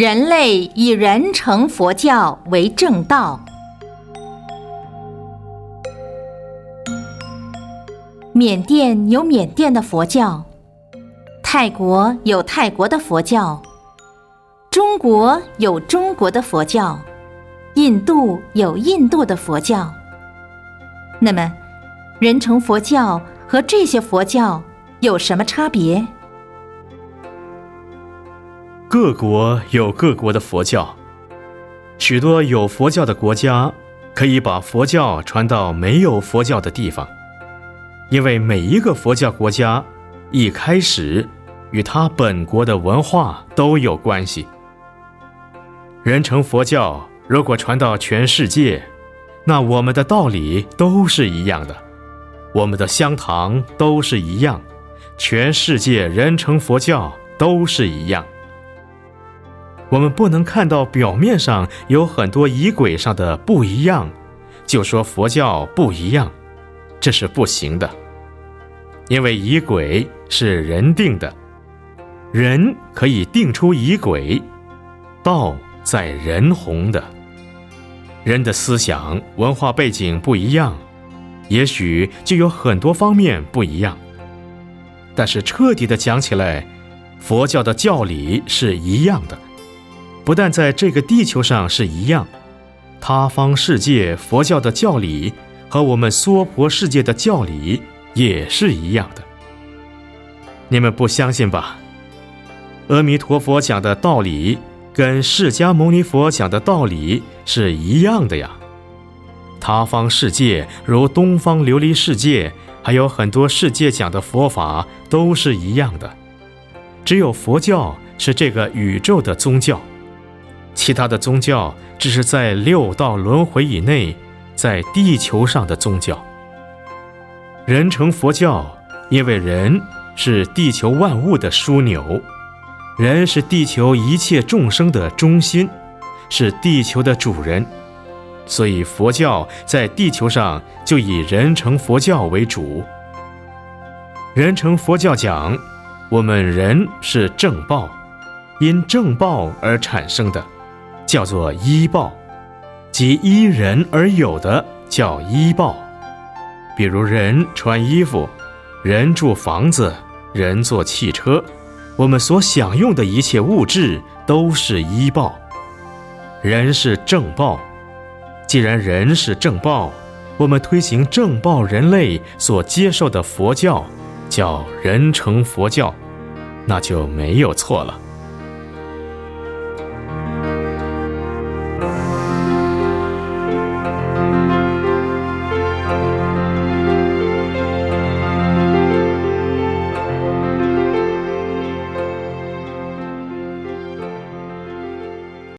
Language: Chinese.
人类以人成佛教为正道。缅甸有缅甸的佛教，泰国有泰国的佛教，中国有中国的佛教，印度有印度的佛教。那么，人成佛教和这些佛教有什么差别？各国有各国的佛教，许多有佛教的国家可以把佛教传到没有佛教的地方，因为每一个佛教国家一开始与他本国的文化都有关系。人成佛教如果传到全世界，那我们的道理都是一样的，我们的香堂都是一样，全世界人成佛教都是一样。我们不能看到表面上有很多仪轨上的不一样，就说佛教不一样，这是不行的。因为仪轨是人定的，人可以定出仪轨，道在人弘的。人的思想文化背景不一样，也许就有很多方面不一样。但是彻底的讲起来，佛教的教理是一样的。不但在这个地球上是一样，他方世界佛教的教理和我们娑婆世界的教理也是一样的。你们不相信吧？阿弥陀佛讲的道理跟释迦牟尼佛讲的道理是一样的呀。他方世界如东方琉璃世界，还有很多世界讲的佛法都是一样的，只有佛教是这个宇宙的宗教。其他的宗教只是在六道轮回以内，在地球上的宗教。人成佛教，因为人是地球万物的枢纽，人是地球一切众生的中心，是地球的主人，所以佛教在地球上就以人成佛教为主。人成佛教讲，我们人是正报，因正报而产生的。叫做依报，即依人而有的叫依报。比如人穿衣服，人住房子，人坐汽车，我们所享用的一切物质都是依报。人是正报，既然人是正报，我们推行正报人类所接受的佛教，叫人成佛教，那就没有错了。